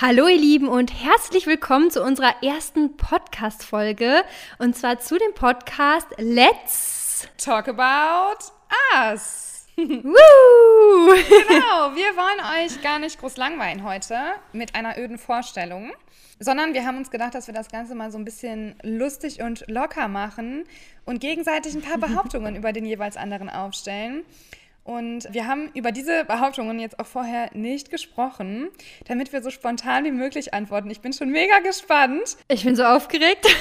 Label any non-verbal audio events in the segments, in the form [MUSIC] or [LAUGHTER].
Hallo ihr Lieben und herzlich willkommen zu unserer ersten Podcast-Folge und zwar zu dem Podcast Let's Talk About Us. [LAUGHS] Woo! Genau, wir wollen euch gar nicht groß langweilen heute mit einer öden Vorstellung, sondern wir haben uns gedacht, dass wir das Ganze mal so ein bisschen lustig und locker machen und gegenseitig ein paar [LAUGHS] Behauptungen über den jeweils anderen aufstellen. Und wir haben über diese Behauptungen jetzt auch vorher nicht gesprochen, damit wir so spontan wie möglich antworten. Ich bin schon mega gespannt. Ich bin so aufgeregt. [LAUGHS]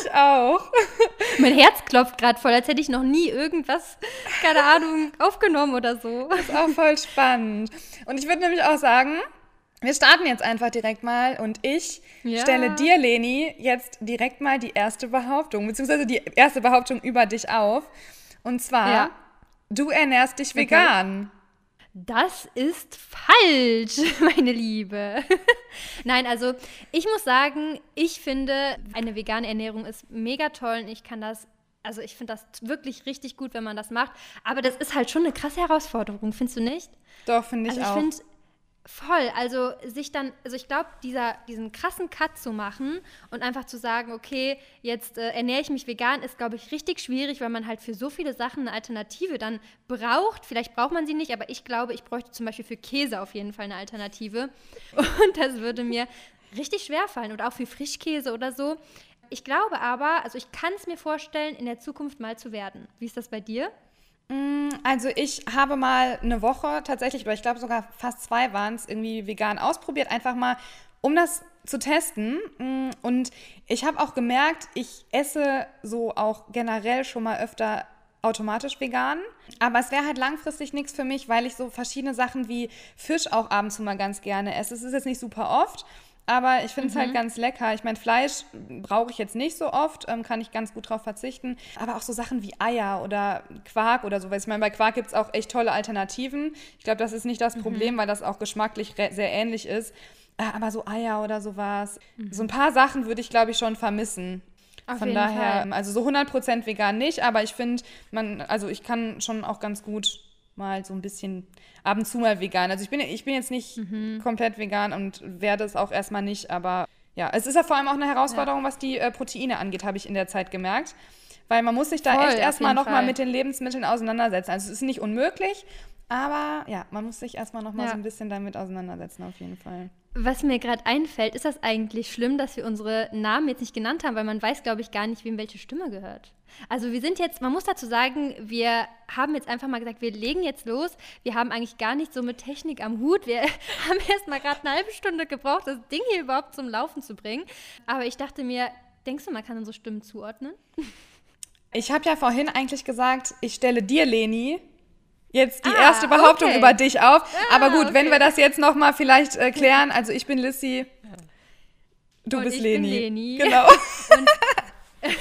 Ich auch. [LAUGHS] mein Herz klopft gerade voll, als hätte ich noch nie irgendwas, keine Ahnung, aufgenommen oder so. Das ist auch voll spannend. Und ich würde nämlich auch sagen, wir starten jetzt einfach direkt mal und ich Ja. stelle dir, Leni, jetzt direkt mal die erste Behauptung, beziehungsweise die erste Behauptung über dich auf. Und zwar, Ja. Du ernährst dich vegan. Das ist falsch, [LAUGHS] meine Liebe. Nein, also ich muss sagen, ich finde, eine vegane Ernährung ist mega toll und ich kann das, also ich finde das wirklich richtig gut, wenn man das macht. Aber das ist halt schon eine krasse Herausforderung, findest du nicht? Doch, finde ich Also ich auch. finde voll, also sich dann, also ich glaube, diesen krassen Cut zu machen und einfach zu sagen, okay, jetzt äh, ernähre ich mich vegan, ist, glaube ich, richtig schwierig, weil man halt für so viele Sachen eine Alternative dann braucht. Vielleicht braucht man sie nicht, aber ich glaube, ich bräuchte zum Beispiel für Käse auf jeden Fall eine Alternative. Und das würde mir richtig schwer fallen und auch für Frischkäse oder so. Ich glaube aber, also ich kann es mir vorstellen, in der Zukunft mal zu werden. Wie ist das bei dir? Also ich habe mal eine Woche tatsächlich, oder ich glaube sogar fast zwei waren es, irgendwie vegan ausprobiert, einfach mal, um das zu testen. Mm, Und ich habe auch gemerkt, ich esse so auch generell schon mal öfter automatisch vegan. Aber es wäre halt langfristig nichts für mich, weil ich so verschiedene Sachen wie Fisch auch abends mal ganz gerne esse. Es ist jetzt nicht super oft, aber ich finde es halt ganz lecker. Ich meine, Fleisch brauche ich jetzt nicht so oft, ähm, kann ich ganz gut drauf verzichten. Aber auch so Sachen wie Eier oder Quark oder sowas. Ich meine, bei Quark gibt es auch echt tolle Alternativen. Ich glaube, das ist nicht das Problem, weil das auch geschmacklich sehr ähnlich ist. Äh, Aber so Eier oder sowas. So ein paar Sachen würde ich, glaube ich, schon vermissen. Auf Von daher, Fall. also so 100% vegan nicht, aber ich finde, man, also ich kann schon auch ganz gut mal so ein bisschen ab und zu mal vegan. Also ich bin, ich bin jetzt nicht Mhm. komplett vegan und werde es auch erstmal nicht, aber ja, es ist ja vor allem auch eine Herausforderung, was die äh, Proteine angeht, habe ich in der Zeit gemerkt. Weil man muss sich da Voll, echt erstmal nochmal mit den Lebensmitteln auseinandersetzen. Also es ist nicht unmöglich, aber ja, man muss sich erstmal nochmal Ja. so ein bisschen damit auseinandersetzen, auf jeden Fall. Was mir gerade einfällt, ist das eigentlich schlimm, dass wir unsere Namen jetzt nicht genannt haben, weil man weiß, glaube ich, gar nicht, wem welche Stimme gehört. Also wir sind jetzt, man muss dazu sagen, wir haben jetzt einfach mal gesagt, wir legen jetzt los. Wir haben eigentlich gar nicht so mit Technik am Hut. Wir [LAUGHS] haben erst mal gerade eine halbe Stunde gebraucht, das Ding hier überhaupt zum Laufen zu bringen. Aber ich dachte mir, denkst du, man kann unsere Stimmen zuordnen? Ich habe ja vorhin eigentlich gesagt, ich stelle dir, Leni, jetzt die Ah, erste Behauptung okay. über dich auf. Aber gut, okay. wenn wir das jetzt noch mal vielleicht äh, klären. Also ich bin Lissy, du Und bist ich bin Leni. Leni. Genau. [LAUGHS] [LAUGHS]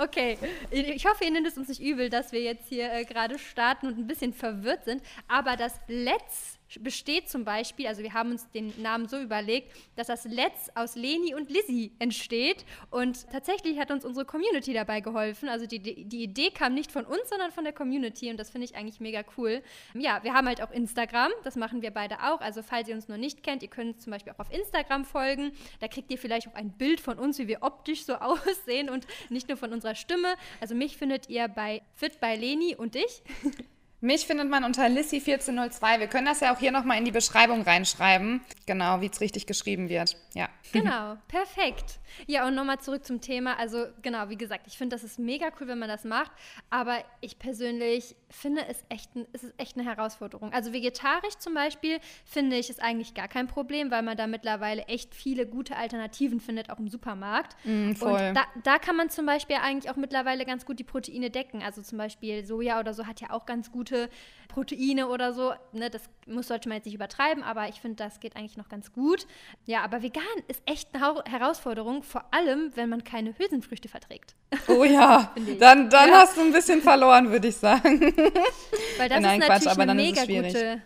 Okay, ich hoffe, ihr nehmt es uns nicht übel, dass wir jetzt hier äh, gerade starten und ein bisschen verwirrt sind. Aber das Let's besteht zum Beispiel, also wir haben uns den Namen so überlegt, dass das Let's aus Leni und Lizzie entsteht. Und tatsächlich hat uns unsere Community dabei geholfen. Also die, die Idee kam nicht von uns, sondern von der Community. Und das finde ich eigentlich mega cool. Ja, wir haben halt auch Instagram, das machen wir beide auch. Also falls ihr uns noch nicht kennt, ihr könnt uns zum Beispiel auch auf Instagram folgen. Da kriegt ihr vielleicht auch ein Bild von uns, wie wir optisch so [LAUGHS] aussehen und nicht nur von unserer Stimme. Also mich findet ihr bei Fit bei Leni und ich. [LAUGHS] Mich findet man unter Lissy1402. Wir können das ja auch hier noch mal in die Beschreibung reinschreiben. Genau, wie es richtig geschrieben wird. Ja. Genau, perfekt. Ja, und nochmal zurück zum Thema. Also, genau, wie gesagt, ich finde, das ist mega cool, wenn man das macht. Aber ich persönlich finde es echt, ein, es ist echt eine Herausforderung. Also, vegetarisch zum Beispiel finde ich ist eigentlich gar kein Problem, weil man da mittlerweile echt viele gute Alternativen findet, auch im Supermarkt. Mm, voll. Und da, da kann man zum Beispiel eigentlich auch mittlerweile ganz gut die Proteine decken. Also, zum Beispiel Soja oder so hat ja auch ganz gute Proteine oder so. Ne, das muss, sollte man jetzt nicht übertreiben, aber ich finde, das geht eigentlich noch ganz gut. Ja, aber vegan ist echt eine Herausforderung, vor allem, wenn man keine Hülsenfrüchte verträgt. Oh ja, [LAUGHS] dann, dann Ja. hast du ein bisschen verloren, würde ich sagen. [LAUGHS] Weil das Nein, ist Quatsch, natürlich aber eine mega gute.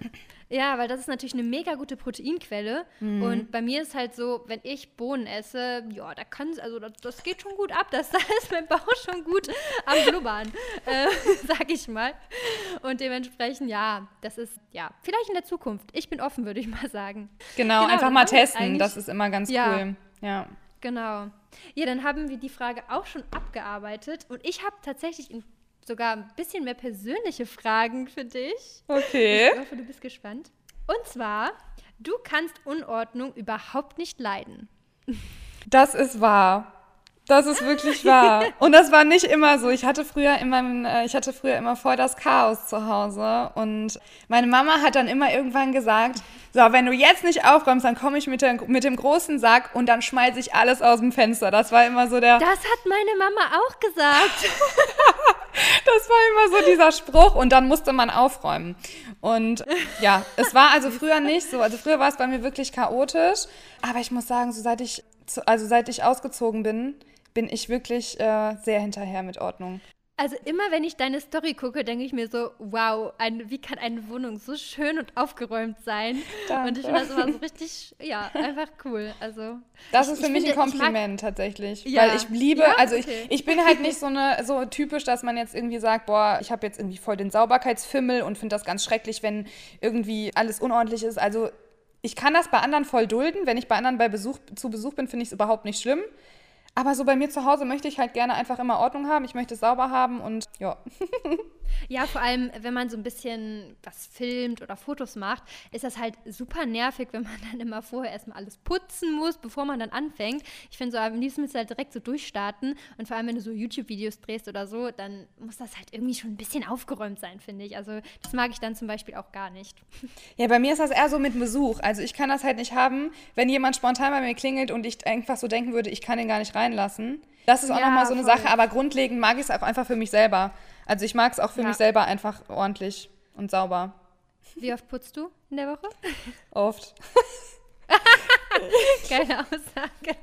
Ja, weil das ist natürlich eine mega gute Proteinquelle. Mhm. Und bei mir ist halt so, wenn ich Bohnen esse, ja, da kann also das, das geht schon gut ab. Das, [LAUGHS] da ist mein Bauch schon gut am Blubbern, [LAUGHS] äh, [LAUGHS] sag ich mal. Und dementsprechend, ja, das ist, ja, vielleicht in der Zukunft. Ich bin offen, würde ich mal sagen. Genau, einfach dann mal testen. Das ist immer ganz Ja. cool. Ja. Genau. Ja, dann haben wir die Frage auch schon abgearbeitet. Und ich habe tatsächlich in- sogar ein bisschen mehr persönliche Fragen für dich. Okay. Ich hoffe, du bist gespannt. Und zwar, du kannst Unordnung überhaupt nicht leiden. Das ist wahr. Das ist wirklich wahr. Und das war nicht immer so. Ich hatte früher in meinem, äh, ich hatte früher immer voll das Chaos zu Hause. Und meine Mama hat dann immer irgendwann gesagt, so, wenn du jetzt nicht aufräumst, dann komme ich mit, der, mit dem großen Sack und dann schmeiße ich alles aus dem Fenster. Das war immer so der, Das hat meine Mama auch gesagt. [LAUGHS] das war immer so dieser Spruch und dann musste man aufräumen. Und ja, es war also früher nicht so. Also früher war es bei mir wirklich chaotisch. Aber ich muss sagen, so seit ich, also seit ich ausgezogen bin, bin ich wirklich äh, sehr hinterher mit Ordnung. Also immer wenn ich deine Story gucke, denke ich mir so, wow, ein, wie kann eine Wohnung so schön und aufgeräumt sein? Danke. Und ich finde das immer so richtig, ja, einfach cool. Also Das ich- ist für ich mich finde, ein ich mag- Kompliment tatsächlich. Ja. Weil ich liebe, Ja? also Okay. ich, ich bin halt nicht [LAUGHS] so eine so typisch, dass man jetzt irgendwie sagt, boah, ich habe jetzt irgendwie voll den Sauberkeitsfimmel und finde das ganz schrecklich, wenn irgendwie alles unordentlich ist. Also ich kann das bei anderen voll dulden. Wenn ich bei anderen bei Besuch, zu Besuch bin, finde ich es überhaupt nicht schlimm. Aber so bei mir zu Hause möchte ich halt gerne einfach immer Ordnung haben. Ich möchte es sauber haben und ja. [LAUGHS] Ja, vor allem, wenn man so ein bisschen was filmt oder Fotos macht, ist das halt super nervig, wenn man [LAUGHS] dann immer vorher erstmal alles putzen muss, bevor man dann anfängt. Ich finde so, am liebsten müsst ihr halt direkt so durchstarten. Und vor allem, wenn du so YouTube-Videos drehst oder so, dann muss das halt irgendwie schon ein bisschen aufgeräumt sein, finde ich. Also, das mag ich dann zum Beispiel auch gar nicht. [LAUGHS] Ja, bei mir ist das eher so mit Besuch. Also ich kann das halt nicht haben, wenn jemand spontan bei mir klingelt und ich einfach so denken würde, ich kann ihn gar nicht reinlassen. Das ist auch Ja, nochmal so eine voll. Sache, aber grundlegend mag ich es auch einfach für mich selber. Also ich mag es auch für Ja. mich selber einfach ordentlich und sauber. Wie oft putzt du in der Woche? Oft. [LAUGHS] Geile Aussage.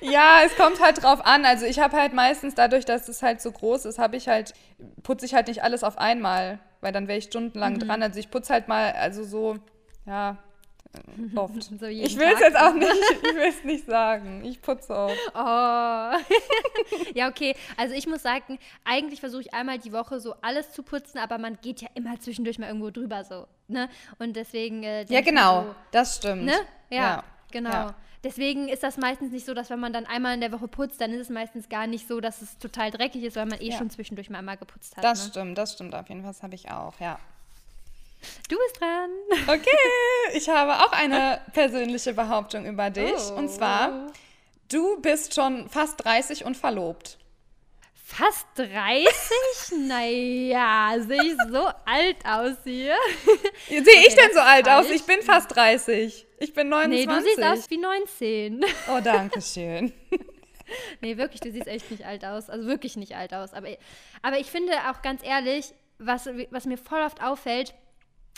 Ja, es kommt halt drauf an. Also ich habe halt meistens dadurch, dass es halt so groß ist, habe ich halt, putze ich halt nicht alles auf einmal, weil dann wäre ich stundenlang Mhm. dran. Also ich putze halt mal, also so, ja, oft. So ich will es jetzt auch nicht, ich will es nicht sagen. Ich putze oft. Oh. [LAUGHS] ja, okay. Also ich muss sagen, eigentlich versuche ich einmal die Woche so alles zu putzen, aber man geht ja immer zwischendurch mal irgendwo drüber so, ne? Und deswegen äh, Ja, genau, so, das stimmt. ne? Ja, genau. ja. Deswegen ist das meistens nicht so, dass wenn man dann einmal in der Woche putzt, dann ist es meistens gar nicht so, dass es total dreckig ist, weil man eh Ja. schon zwischendurch mal einmal geputzt hat. Das ne? stimmt, das stimmt auf jeden Fall. Das habe ich auch, ja. Du bist dran. Okay, ich habe auch eine persönliche Behauptung über dich. Oh. Und zwar, du bist schon fast 30 und verlobt. Fast 30? [LAUGHS] naja, sehe ich so alt aus hier? Sehe ich das denn so alt aus? Ich bin fast 30. Ich bin 29. Nee, du siehst aus wie 19. Oh, danke schön. [LAUGHS] Nee, wirklich, du siehst echt nicht alt aus. Also wirklich nicht alt aus. Aber, aber ich finde auch ganz ehrlich, was, was mir voll oft auffällt,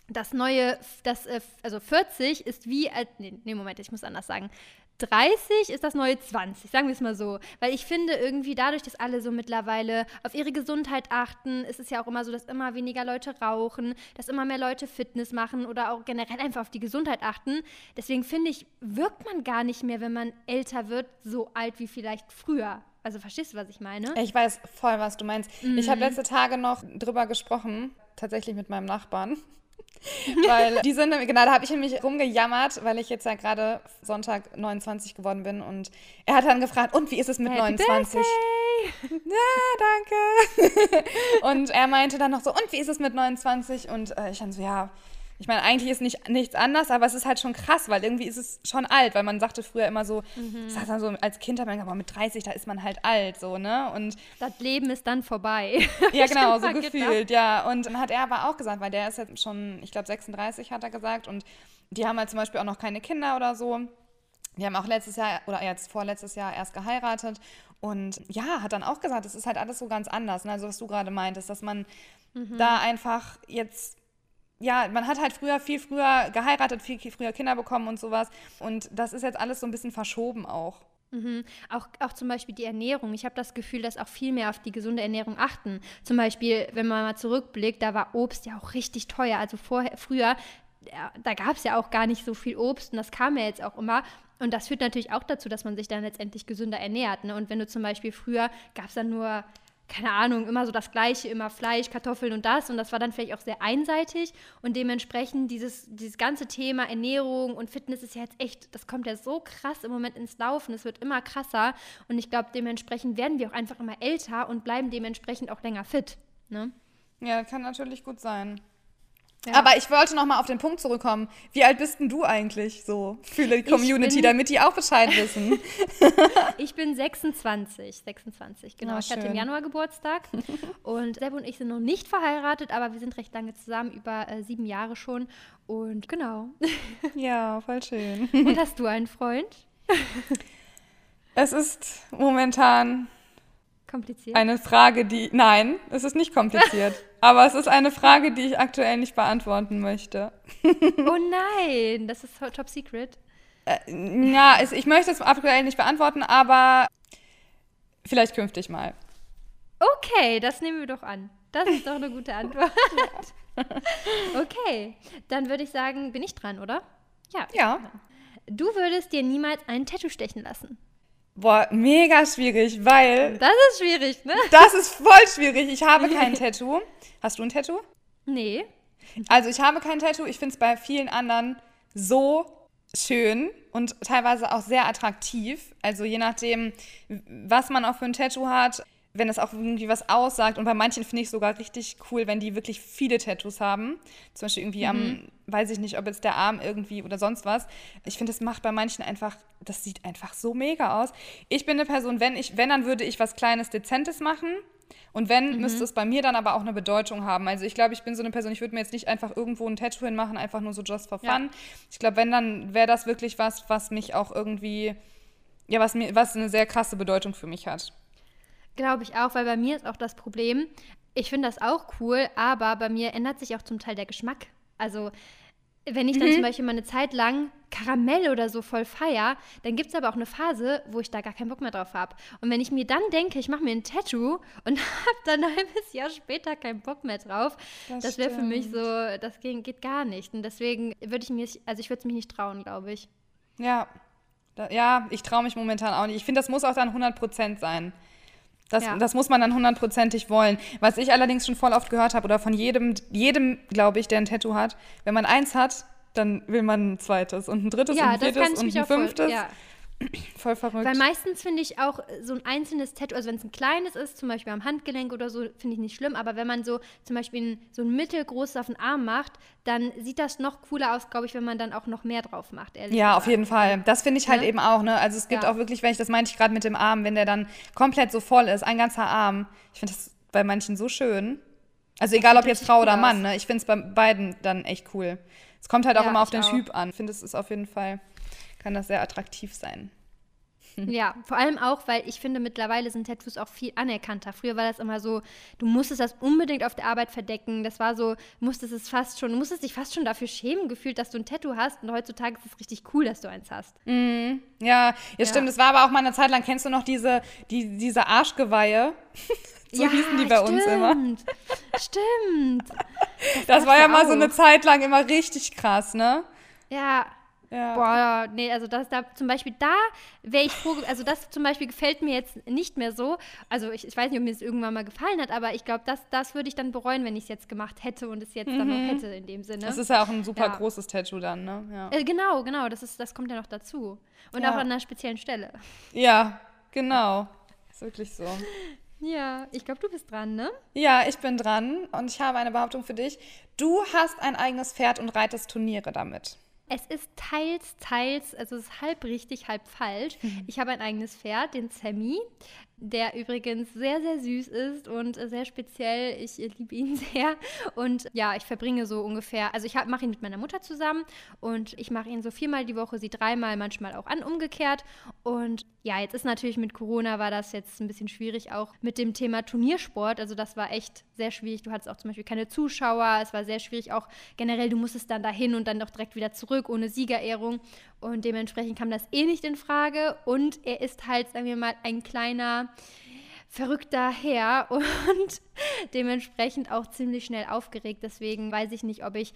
das neue, das, äh, also 40 ist wie, nee, nee, Moment, ich muss anders sagen. 30 ist das neue 20, sagen wir es mal so. Weil ich finde irgendwie dadurch, dass alle so mittlerweile auf ihre Gesundheit achten, ist es ja auch immer so, dass immer weniger Leute rauchen, dass immer mehr Leute Fitness machen oder auch generell einfach auf die Gesundheit achten. Deswegen finde ich, wirkt man gar nicht mehr, wenn man älter wird, so alt wie vielleicht früher. Also verstehst du, was ich meine? Ich weiß voll, was du meinst. Ich Mhm. habe letzte Tage noch drüber gesprochen, tatsächlich mit meinem Nachbarn. [LAUGHS] weil die sind, genau, da habe ich nämlich rumgejammert, weil ich jetzt ja gerade Sonntag 29 geworden bin und er hat dann gefragt, und wie ist es mit Happy 29? Birthday! Ja, danke. [LAUGHS] und er meinte dann noch so, und wie ist es mit 29? Und äh, ich dann so, ja, ich meine, eigentlich ist nicht, nichts anders, aber es ist halt schon krass, weil irgendwie ist es schon alt, weil man sagte früher immer so, Mhm. sag dann so als Kind, hat man gesagt, mit 30, da ist man halt alt, so, ne? Und Das Leben ist dann vorbei. [LAUGHS] ja, genau, so gedacht. gefühlt, ja. Und dann hat er aber auch gesagt, weil der ist jetzt schon, ich glaube, 36 hat er gesagt. Und die haben halt zum Beispiel auch noch keine Kinder oder so. Die haben auch letztes Jahr oder jetzt vorletztes Jahr erst geheiratet. Und ja, hat dann auch gesagt, es ist halt alles so ganz anders. Ne? Also, was du gerade meintest, dass man Mhm. da einfach jetzt. Ja, man hat halt früher viel früher geheiratet, viel früher Kinder bekommen und sowas. Und das ist jetzt alles so ein bisschen verschoben auch. Mhm. Auch, auch zum Beispiel die Ernährung. Ich habe das Gefühl, dass auch viel mehr auf die gesunde Ernährung achten. Zum Beispiel, wenn man mal zurückblickt, da war Obst ja auch richtig teuer. Also vorher, früher da gab es ja auch gar nicht so viel Obst und das kam ja jetzt auch immer. Und das führt natürlich auch dazu, dass man sich dann letztendlich gesünder ernährt. Ne? Und wenn du zum Beispiel früher gab es dann nur keine Ahnung, immer so das Gleiche, immer Fleisch, Kartoffeln und das. Und das war dann vielleicht auch sehr einseitig. Und dementsprechend dieses, dieses ganze Thema Ernährung und Fitness ist ja jetzt echt, das kommt ja so krass im Moment ins Laufen. Es wird immer krasser. Und ich glaube, dementsprechend werden wir auch einfach immer älter und bleiben dementsprechend auch länger fit. Ne? Ja, kann natürlich gut sein. Ja. Aber ich wollte noch mal auf den Punkt zurückkommen. Wie alt bist denn du eigentlich so für die Community, bin, damit die auch Bescheid wissen? [LAUGHS] ich bin 26, 26, genau. Oh, ich hatte im Januar Geburtstag und Seb und ich sind noch nicht verheiratet, aber wir sind recht lange zusammen, über äh, sieben Jahre schon und genau. [LAUGHS] Ja, voll schön. Und hast du einen Freund? Es ist momentan Kompliziert? Eine Frage, die. Nein, es ist nicht kompliziert. [LAUGHS] aber es ist eine Frage, die ich aktuell nicht beantworten möchte. oh [LAUGHS] nein, das ist top secret. Äh, ja, es, ich möchte es aktuell nicht beantworten, aber vielleicht künftig mal. Okay, das nehmen wir doch an. Das ist doch eine gute [LAUGHS] Antwort. okay, dann würde ich sagen, bin ich dran, oder? Ja. Ja. Du würdest dir niemals ein Tattoo stechen lassen. Boah, mega schwierig, weil. Das ist schwierig, ne? Das ist voll schwierig. Ich habe [LAUGHS] kein Tattoo. Hast du ein Tattoo? Nee. Also ich habe kein Tattoo. Ich finde es bei vielen anderen so schön und teilweise auch sehr attraktiv. Also je nachdem, was man auch für ein Tattoo hat, wenn es auch irgendwie was aussagt. Und bei manchen finde ich sogar richtig cool, wenn die wirklich viele Tattoos haben. Zum Beispiel irgendwie mhm. am, weiß ich nicht, ob jetzt der Arm irgendwie oder sonst was. Ich finde, das macht bei manchen einfach, das sieht einfach so mega aus. Ich bin eine Person, wenn ich, wenn, dann würde ich was Kleines, Dezentes machen. Und wenn, mhm. müsste es bei mir dann aber auch eine Bedeutung haben. Also ich glaube, ich bin so eine Person, ich würde mir jetzt nicht einfach irgendwo ein Tattoo hinmachen, einfach nur so just for fun. Ja. Ich glaube, wenn, dann wäre das wirklich was, was mich auch irgendwie, ja, was mir, was eine sehr krasse Bedeutung für mich hat. Glaube ich auch, weil bei mir ist auch das Problem, ich finde das auch cool, aber bei mir ändert sich auch zum Teil der Geschmack. Also wenn ich dann mhm. zum Beispiel mal eine Zeit lang Karamell oder so voll feier, dann gibt es aber auch eine Phase, wo ich da gar keinen Bock mehr drauf habe. Und wenn ich mir dann denke, ich mache mir ein Tattoo und [LAUGHS] habe dann ein halbes Jahr später keinen Bock mehr drauf, das, das wäre für mich so, das geht, geht gar nicht. Und deswegen würde ich mich, also ich würde es mich nicht trauen, glaube ich. Ja, da, ja, ich traue mich momentan auch nicht. Ich finde, das muss auch dann 100% sein. Das, ja. das muss man dann hundertprozentig wollen. Was ich allerdings schon voll oft gehört habe, oder von jedem, jedem, glaube ich, der ein Tattoo hat, wenn man eins hat, dann will man ein zweites und ein drittes ja, und ein viertes und ein fünftes. Voll, ja. [CLEARS THROAT] Voll verrückt. Weil meistens finde ich auch so ein einzelnes Tattoo, also wenn es ein kleines ist, zum Beispiel am Handgelenk oder so, finde ich nicht schlimm. Aber wenn man so zum Beispiel ein, so ein mittelgroßes auf den Arm macht, dann sieht das noch cooler aus, glaube ich, wenn man dann auch noch mehr drauf macht. ja, gesagt. auf jeden Fall. Das finde ich halt ja? eben auch. Ne? Also es gibt ja. auch wirklich, wenn ich das meinte ich gerade mit dem Arm, wenn der dann komplett so voll ist, ein ganzer Arm. Ich finde das bei manchen so schön. Also egal ob jetzt Frau oder Mann, ne? ich finde es bei beiden dann echt cool. Es kommt halt auch ja, immer auf den auch. Typ an. Ich finde, es ist auf jeden Fall kann das sehr attraktiv sein. [LAUGHS] Ja, vor allem auch, weil ich finde, mittlerweile sind Tattoos auch viel anerkannter. Früher war das immer so, du musstest das unbedingt auf der Arbeit verdecken. Das war so, musstest es fast schon, du musstest dich fast schon dafür schämen gefühlt, dass du ein Tattoo hast. Und heutzutage ist es richtig cool, dass du eins hast. Mhm. Ja, ja, ja, stimmt. Das war aber auch mal eine Zeit lang, kennst du noch diese, die, diese Arschgeweihe? [LAUGHS] so ja, hießen die bei stimmt. uns immer. Stimmt. [LAUGHS] Das, das war ja mal so eine Zeit lang immer richtig krass, ne? Ja, ja. Boah, nee, also das da zum Beispiel, da wäre ich froh, also das zum Beispiel gefällt mir jetzt nicht mehr so. Also ich, ich weiß nicht, ob mir es irgendwann mal gefallen hat, aber ich glaube, das, das würde ich dann bereuen, wenn ich es jetzt gemacht hätte und es jetzt mhm. dann noch mhm. hätte in dem Sinne. Das ist ja auch ein super ja. großes Tattoo dann, ne? Ja. Äh, genau, genau, das, ist, das kommt ja noch dazu. Und auch an einer speziellen Stelle. Ja, genau. Ist wirklich so. Ja, ich glaube, du bist dran, ne? Ja, ich bin dran und ich habe eine Behauptung für dich. Du hast ein eigenes Pferd und reitest Turniere damit. Es ist teils, teils, also es ist halb richtig, halb falsch. Mhm. Ich habe ein eigenes Pferd, den Sammy der übrigens sehr, sehr süß ist und sehr speziell. Ich liebe ihn [LAUGHS] sehr. Und ja, ich verbringe so ungefähr, also ich mache ihn mit meiner Mutter zusammen und ich mache ihn so viermal die Woche, sie dreimal, manchmal auch an, umgekehrt. Und ja, jetzt ist natürlich mit Corona war das jetzt ein bisschen schwierig, auch mit dem Thema Turniersport. Also das war echt sehr schwierig. Du hattest auch zum Beispiel keine Zuschauer. Es war sehr schwierig auch generell, du musstest dann dahin und dann doch direkt wieder zurück ohne Siegerehrung. Und dementsprechend kam das eh nicht in Frage. Und er ist halt, sagen wir mal, ein kleiner, verrückter Herr [LAUGHS] und dementsprechend auch ziemlich schnell aufgeregt. Deswegen weiß ich nicht, ob ich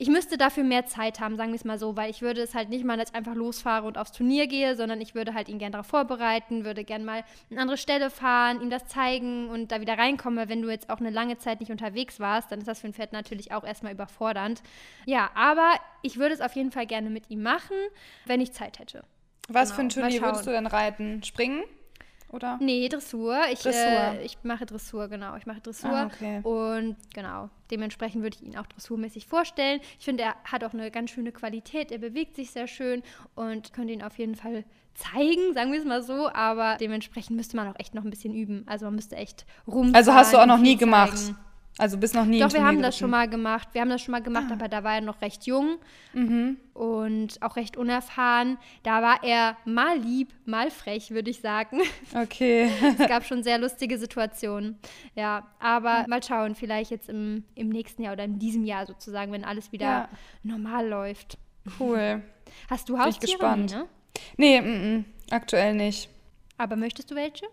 ich müsste dafür mehr Zeit haben, sagen wir es mal so, weil ich würde es halt nicht mal jetzt einfach losfahre und aufs Turnier gehe, sondern ich würde halt ihn gerne darauf vorbereiten, würde gerne mal an eine andere Stelle fahren, ihm das zeigen und da wieder reinkommen. Wenn du jetzt auch eine lange Zeit nicht unterwegs warst, dann ist das für ein Pferd natürlich auch erstmal überfordernd. Ja, aber ich würde es auf jeden Fall gerne mit ihm machen, wenn ich Zeit hätte. Was genau. für ein genau, Turnier würdest du denn reiten? Springen? Oder? Nee, Dressur. Ich, Dressur. Äh, ich mache Dressur, genau. Ich mache Dressur. Ah, okay. Und genau, dementsprechend würde ich ihn auch dressurmäßig vorstellen. Ich finde, er hat auch eine ganz schöne Qualität. Er bewegt sich sehr schön und könnte ihn auf jeden Fall zeigen, sagen wir es mal so. Aber dementsprechend müsste man auch echt noch ein bisschen üben. Also man müsste echt rum. Also hast du auch noch nie gemacht? Also bis noch nie. Doch, wir haben das schon mal gemacht. Wir haben das schon mal gemacht, ah. aber da war er noch recht jung mhm. und auch recht unerfahren. Da war er mal lieb, mal frech, würde ich sagen. [LAUGHS] Okay. es gab [LAUGHS] schon sehr lustige Situationen. Ja, aber mhm. mal schauen, vielleicht jetzt im, im nächsten Jahr oder in diesem Jahr sozusagen, wenn alles wieder ja. normal läuft. Cool. [LAUGHS] Hast du Haustiere? Bin ich gespannt. Ne? Nee, m -m, aktuell nicht. Aber möchtest du welche?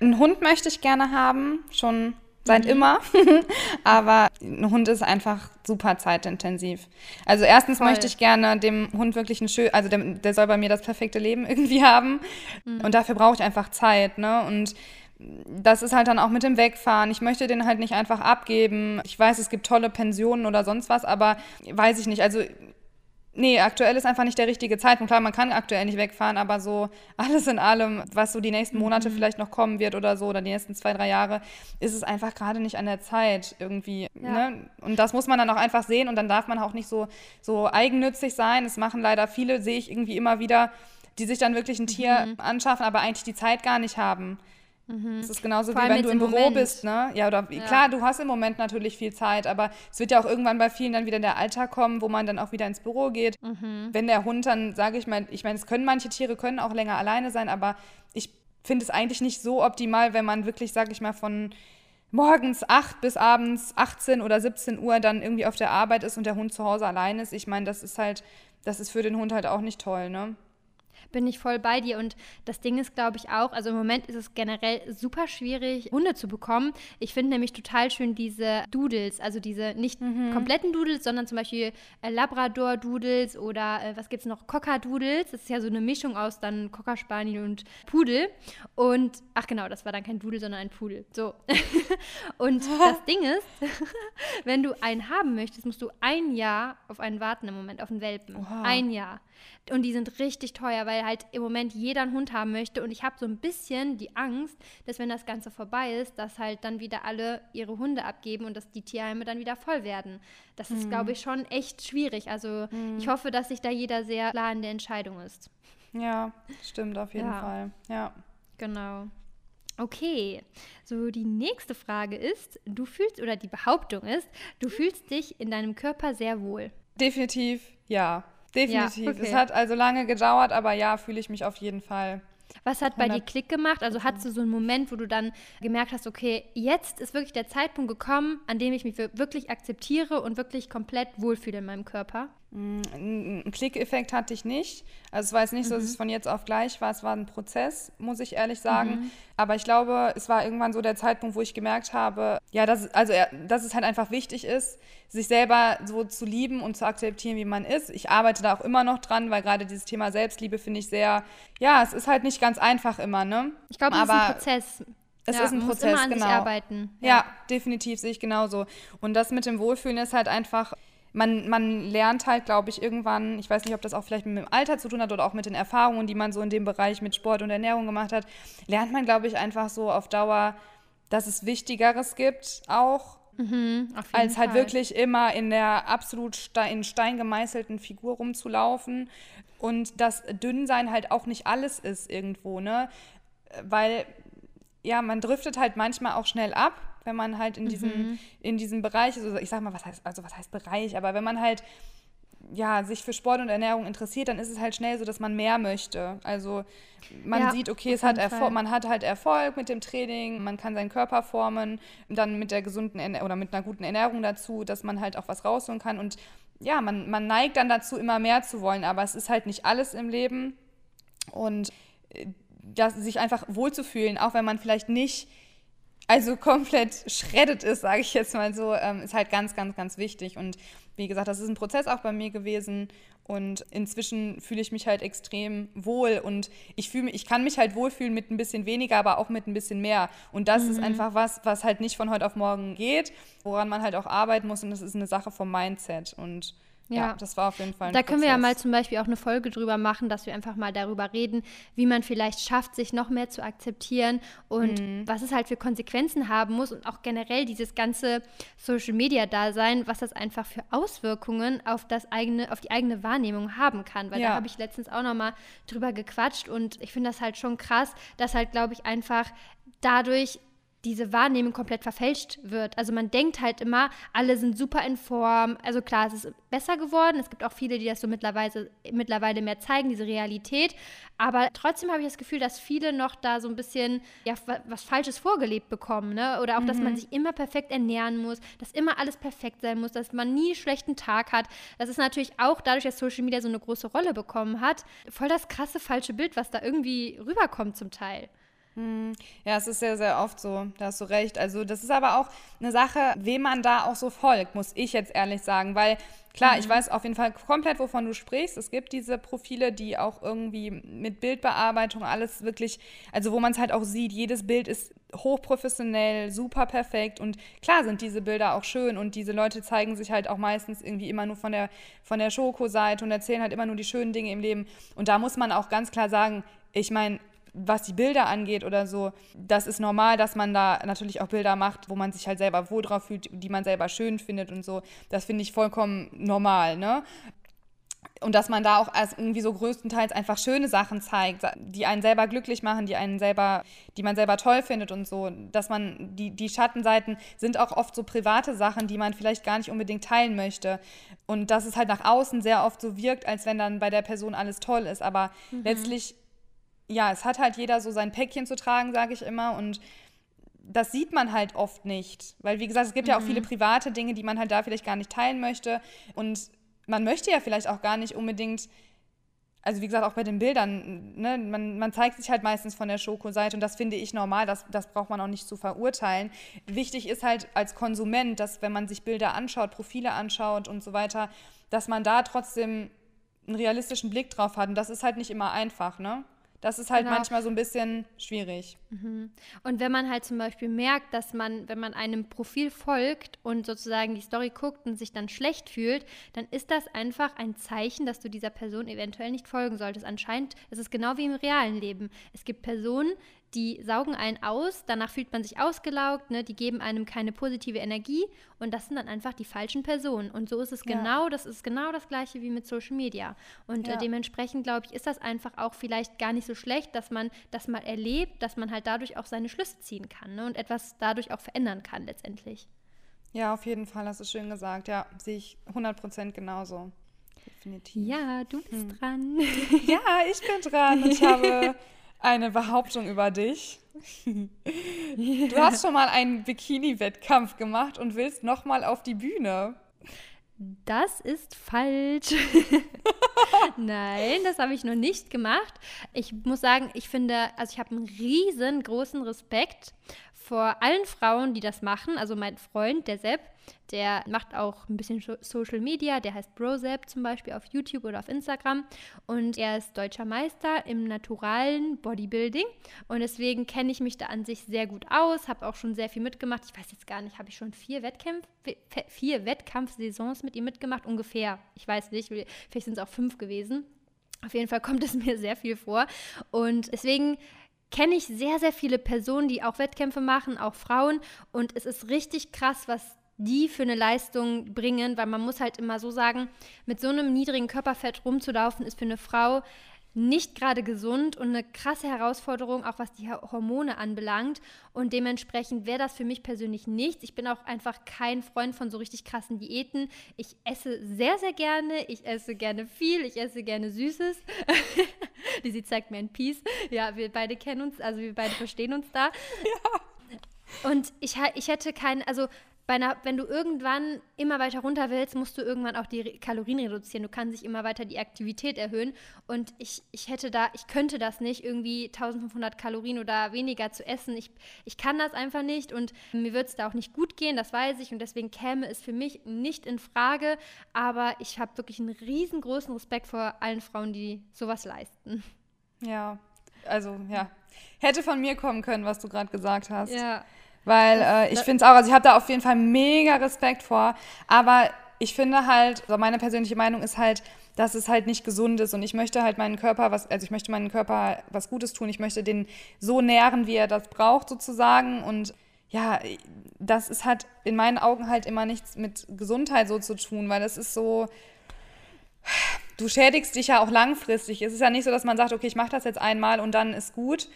Einen Hund möchte ich gerne haben, schon seit mhm. immer. [LAUGHS] Aber ein Hund ist einfach super zeitintensiv. Also erstens Voll. möchte ich gerne dem Hund wirklich ein schön, also der, der, soll bei mir das perfekte Leben [LAUGHS] irgendwie haben. Mhm. Und dafür brauche ich einfach Zeit, ne? Und das ist halt dann auch mit dem Wegfahren. Ich möchte den halt nicht einfach abgeben. Ich weiß, es gibt tolle Pensionen oder sonst was, aber weiß ich nicht. Also Nee, aktuell ist einfach nicht der richtige Zeitpunkt. Klar, man kann aktuell nicht wegfahren, aber so alles in allem, was so die nächsten Monate mhm. vielleicht noch kommen wird oder so, oder die nächsten zwei, drei Jahre, ist es einfach gerade nicht an der Zeit irgendwie. Ja. Ne? Und das muss man dann auch einfach sehen und dann darf man auch nicht so, so eigennützig sein. Es machen leider viele, sehe ich irgendwie immer wieder, die sich dann wirklich ein Tier mhm. anschaffen, aber eigentlich die Zeit gar nicht haben. Mhm. Das ist genauso Vor wie wenn du im, Büro bist, ne? Ja, oder ja. klar, du hast im Moment natürlich viel Zeit, aber es wird ja auch irgendwann bei vielen dann wieder der Alltag kommen, wo man dann auch wieder ins Büro geht. Mhm. Wenn der Hund dann, sage ich mal, ich meine, es können manche Tiere können auch länger alleine sein, aber ich finde es eigentlich nicht so optimal, wenn man wirklich, sage ich mal, von morgens 8 bis abends 18 oder 17 Uhr dann irgendwie auf der Arbeit ist und der Hund zu Hause allein ist. Ich meine, das ist halt, das ist für den Hund halt auch nicht toll, ne? Bin ich voll bei dir. Und das Ding ist, glaube ich, auch, also im Moment ist es generell super schwierig, Hunde zu bekommen. Ich finde nämlich total schön diese Doodles, also diese nicht mhm. kompletten Doodles, sondern zum Beispiel äh, Labrador-Doodles oder äh, was gibt es noch? Cocker-Doodles. Das ist ja so eine Mischung aus dann Cocker Spaniel und Pudel. Und, ach genau, das war dann kein Doodle, sondern ein Pudel. So. [LAUGHS] und das Ding ist, [LAUGHS] wenn du einen haben möchtest, musst du ein Jahr auf einen warten im Moment, auf einen Welpen. Oha. Ein Jahr. Und die sind richtig teuer, weil halt im Moment jeder einen Hund haben möchte. Und ich habe so ein bisschen die Angst, dass wenn das Ganze vorbei ist, dass halt dann wieder alle ihre Hunde abgeben und dass die Tierheime dann wieder voll werden. Das ist, mhm. glaube ich, schon echt schwierig. Also mhm. ich hoffe, dass sich da jeder sehr klar in der Entscheidung ist. Ja, stimmt auf jeden ja. Fall. Ja. Genau. Okay, so die nächste Frage ist, du fühlst, oder die Behauptung ist, du fühlst dich in deinem Körper sehr wohl. Definitiv ja. Definitiv. Ja, okay. Es hat also lange gedauert, aber ja, fühle ich mich auf jeden Fall. Was hat bei dir Klick gemacht? Also hattest du so einen Moment, wo du dann gemerkt hast, okay, jetzt ist wirklich der Zeitpunkt gekommen, an dem ich mich wirklich akzeptiere und wirklich komplett wohlfühle in meinem Körper? Mm, einen Klickeffekt hatte ich nicht. Also es war jetzt nicht mhm. so, dass mhm. es von jetzt auf gleich war. Es war ein Prozess, muss ich ehrlich sagen. Mhm. Aber ich glaube, es war irgendwann so der Zeitpunkt, wo ich gemerkt habe, ja, dass, also, dass es halt einfach wichtig ist, sich selber so zu lieben und zu akzeptieren, wie man ist. Ich arbeite da auch immer noch dran, weil gerade dieses Thema Selbstliebe finde ich sehr, ja, es ist halt nicht ganz einfach immer, ne? Ich glaube, es ist ein Prozess. Es ja, ist ein Prozess, immer an genau. Sich arbeiten. Ja. ja, definitiv sehe ich genauso. Und das mit dem Wohlfühlen ist halt einfach man, man lernt halt, glaube ich, irgendwann, ich weiß nicht, ob das auch vielleicht mit dem Alter zu tun hat oder auch mit den Erfahrungen, die man so in dem Bereich mit Sport und Ernährung gemacht hat, lernt man, glaube ich, einfach so auf Dauer, dass es Wichtigeres gibt auch. Mhm, als halt Fall. wirklich immer in der absolut in Stein gemeißelten Figur rumzulaufen und das Dünnsein halt auch nicht alles ist irgendwo, ne? Weil ja, man driftet halt manchmal auch schnell ab wenn man halt in diesem, mhm. in diesem Bereich, also ich sag mal, was heißt, also was heißt Bereich, aber wenn man halt ja, sich für Sport und Ernährung interessiert, dann ist es halt schnell so, dass man mehr möchte. Also man ja, sieht, okay, es hat Erfolg, man hat halt Erfolg mit dem Training, man kann seinen Körper formen, dann mit der gesunden Ernährung oder mit einer guten Ernährung dazu, dass man halt auch was rausholen kann. Und ja, man, man neigt dann dazu, immer mehr zu wollen, aber es ist halt nicht alles im Leben. Und äh, das, sich einfach wohlzufühlen, auch wenn man vielleicht nicht also komplett schreddet ist, sage ich jetzt mal so, ähm, ist halt ganz, ganz, ganz wichtig. Und wie gesagt, das ist ein Prozess auch bei mir gewesen. Und inzwischen fühle ich mich halt extrem wohl und ich fühle ich kann mich halt wohlfühlen mit ein bisschen weniger, aber auch mit ein bisschen mehr. Und das mhm. ist einfach was, was halt nicht von heute auf morgen geht, woran man halt auch arbeiten muss. Und das ist eine Sache vom Mindset. Und ja. ja. das war auf jeden Fall ein Da Prozess. können wir ja mal zum Beispiel auch eine Folge drüber machen, dass wir einfach mal darüber reden, wie man vielleicht schafft, sich noch mehr zu akzeptieren und mhm. was es halt für Konsequenzen haben muss und auch generell dieses ganze Social Media Dasein, was das einfach für Auswirkungen auf das eigene, auf die eigene Wahrnehmung haben kann. Weil ja. da habe ich letztens auch noch mal drüber gequatscht und ich finde das halt schon krass, dass halt, glaube ich, einfach dadurch diese Wahrnehmung komplett verfälscht wird. Also man denkt halt immer, alle sind super in Form. Also klar, es ist besser geworden. Es gibt auch viele, die das so mittlerweile, mittlerweile mehr zeigen, diese Realität. Aber trotzdem habe ich das Gefühl, dass viele noch da so ein bisschen ja, was Falsches vorgelebt bekommen. Ne? Oder auch, dass man mhm. sich immer perfekt ernähren muss, dass immer alles perfekt sein muss, dass man nie einen schlechten Tag hat. Das ist natürlich auch dadurch, dass Social Media so eine große Rolle bekommen hat, voll das krasse falsche Bild, was da irgendwie rüberkommt zum Teil. Hm. Ja, es ist sehr, sehr oft so, da hast du recht. Also das ist aber auch eine Sache, wem man da auch so folgt, muss ich jetzt ehrlich sagen, weil klar, mhm. ich weiß auf jeden Fall komplett, wovon du sprichst. Es gibt diese Profile, die auch irgendwie mit Bildbearbeitung alles wirklich, also wo man es halt auch sieht, jedes Bild ist hochprofessionell, super perfekt und klar sind diese Bilder auch schön und diese Leute zeigen sich halt auch meistens irgendwie immer nur von der, von der Schoko-Seite und erzählen halt immer nur die schönen Dinge im Leben. Und da muss man auch ganz klar sagen, ich meine, was die Bilder angeht oder so, das ist normal, dass man da natürlich auch Bilder macht, wo man sich halt selber wohl drauf fühlt, die man selber schön findet und so. Das finde ich vollkommen normal, ne? Und dass man da auch als irgendwie so größtenteils einfach schöne Sachen zeigt, die einen selber glücklich machen, die einen selber, die man selber toll findet und so. Dass man, die, die Schattenseiten sind auch oft so private Sachen, die man vielleicht gar nicht unbedingt teilen möchte. Und dass es halt nach außen sehr oft so wirkt, als wenn dann bei der Person alles toll ist. Aber mhm. letztlich ja, es hat halt jeder so sein Päckchen zu tragen, sage ich immer. Und das sieht man halt oft nicht. Weil, wie gesagt, es gibt mhm. ja auch viele mhm. private Dinge, die man halt da vielleicht gar nicht teilen möchte. Und man möchte ja vielleicht auch gar nicht unbedingt, also wie gesagt, auch bei den Bildern, ne, man, man zeigt sich halt meistens von der Schoko-Seite und das finde ich normal, das, das braucht man auch nicht zu verurteilen. Wichtig ist halt als Konsument, dass wenn man sich Bilder anschaut, Profile anschaut und so weiter, dass man da trotzdem einen realistischen Blick drauf hat. Und das ist halt nicht immer einfach, ne? Das ist halt genau. manchmal so ein bisschen schwierig. Mhm. Und wenn man halt zum Beispiel merkt, dass man, wenn man einem Profil folgt und sozusagen die Story guckt und sich dann schlecht fühlt, dann ist das einfach ein Zeichen, dass du dieser Person eventuell nicht folgen solltest. Anscheinend ist es genau wie im realen Leben. Es gibt Personen, die saugen einen aus, danach fühlt man sich ausgelaugt, ne? die geben einem keine positive Energie und das sind dann einfach die falschen Personen. Und so ist es ja. genau, das ist genau das gleiche wie mit Social Media. Und äh, ja. äh, dementsprechend, glaube ich, ist das einfach auch vielleicht gar nicht so schlecht, dass man das mal erlebt, dass man halt dadurch auch seine Schlüsse ziehen kann ne? und etwas dadurch auch verändern kann letztendlich. Ja, auf jeden Fall, hast du schön gesagt. Ja, sehe ich 100% genauso. Definitiv. Ja, du bist hm. dran. Ja, ich bin dran. Ich habe [LAUGHS] eine Behauptung über dich. [LAUGHS] Du hast schon mal einen Bikini-Wettkampf gemacht und willst noch mal auf die Bühne. Das ist falsch. [LAUGHS] Nein, das habe ich noch nicht gemacht. Ich muss sagen, ich finde, also ich habe einen riesengroßen Respekt vor allen Frauen, die das machen. Also mein Freund, der Sepp, der macht auch ein bisschen Social Media. Der heißt BroSepp zum Beispiel auf YouTube oder auf Instagram. Und er ist deutscher Meister im naturalen Bodybuilding. Und deswegen kenne ich mich da an sich sehr gut aus. Habe auch schon sehr viel mitgemacht. Ich weiß jetzt gar nicht, habe ich schon vier, Wettkämpf vier Wettkampfsaisons mit ihm mitgemacht? Ungefähr. Ich weiß nicht. Vielleicht sind es auch fünf gewesen. Auf jeden Fall kommt es [LAUGHS] mir sehr viel vor. Und deswegen kenne ich sehr, sehr viele Personen, die auch Wettkämpfe machen, auch Frauen. Und es ist richtig krass, was die für eine Leistung bringen, weil man muss halt immer so sagen, mit so einem niedrigen Körperfett rumzulaufen, ist für eine Frau nicht gerade gesund und eine krasse Herausforderung, auch was die Hormone anbelangt. Und dementsprechend wäre das für mich persönlich nichts. Ich bin auch einfach kein Freund von so richtig krassen Diäten. Ich esse sehr, sehr gerne. Ich esse gerne viel. Ich esse gerne Süßes. [LAUGHS] Lizzie zeigt mir ein Peace. Ja, wir beide kennen uns, also wir beide verstehen uns da. [LAUGHS] Ja. Und ich, ich hätte keinen, also einer, wenn du irgendwann immer weiter runter willst, musst du irgendwann auch die Re Kalorien reduzieren. Du kannst sich immer weiter die Aktivität erhöhen. Und ich, ich hätte da, ich könnte das nicht, irgendwie 1500 Kalorien oder weniger zu essen. Ich, ich kann das einfach nicht und mir wird es da auch nicht gut gehen, das weiß ich. Und deswegen käme es für mich nicht in Frage. Aber ich habe wirklich einen riesengroßen Respekt vor allen Frauen, die sowas leisten. Ja, also ja. Hätte von mir kommen können, was du gerade gesagt hast. Ja. Weil äh, ich finde es auch, also ich habe da auf jeden Fall mega Respekt vor. Aber ich finde halt, also meine persönliche Meinung ist halt, dass es halt nicht gesund ist und ich möchte halt meinen Körper was, also ich möchte meinen Körper was Gutes tun. Ich möchte den so nähren, wie er das braucht sozusagen und ja, das ist halt in meinen Augen halt immer nichts mit Gesundheit so zu tun, weil das ist so, du schädigst dich ja auch langfristig. Es ist ja nicht so, dass man sagt, okay, ich mache das jetzt einmal und dann ist gut,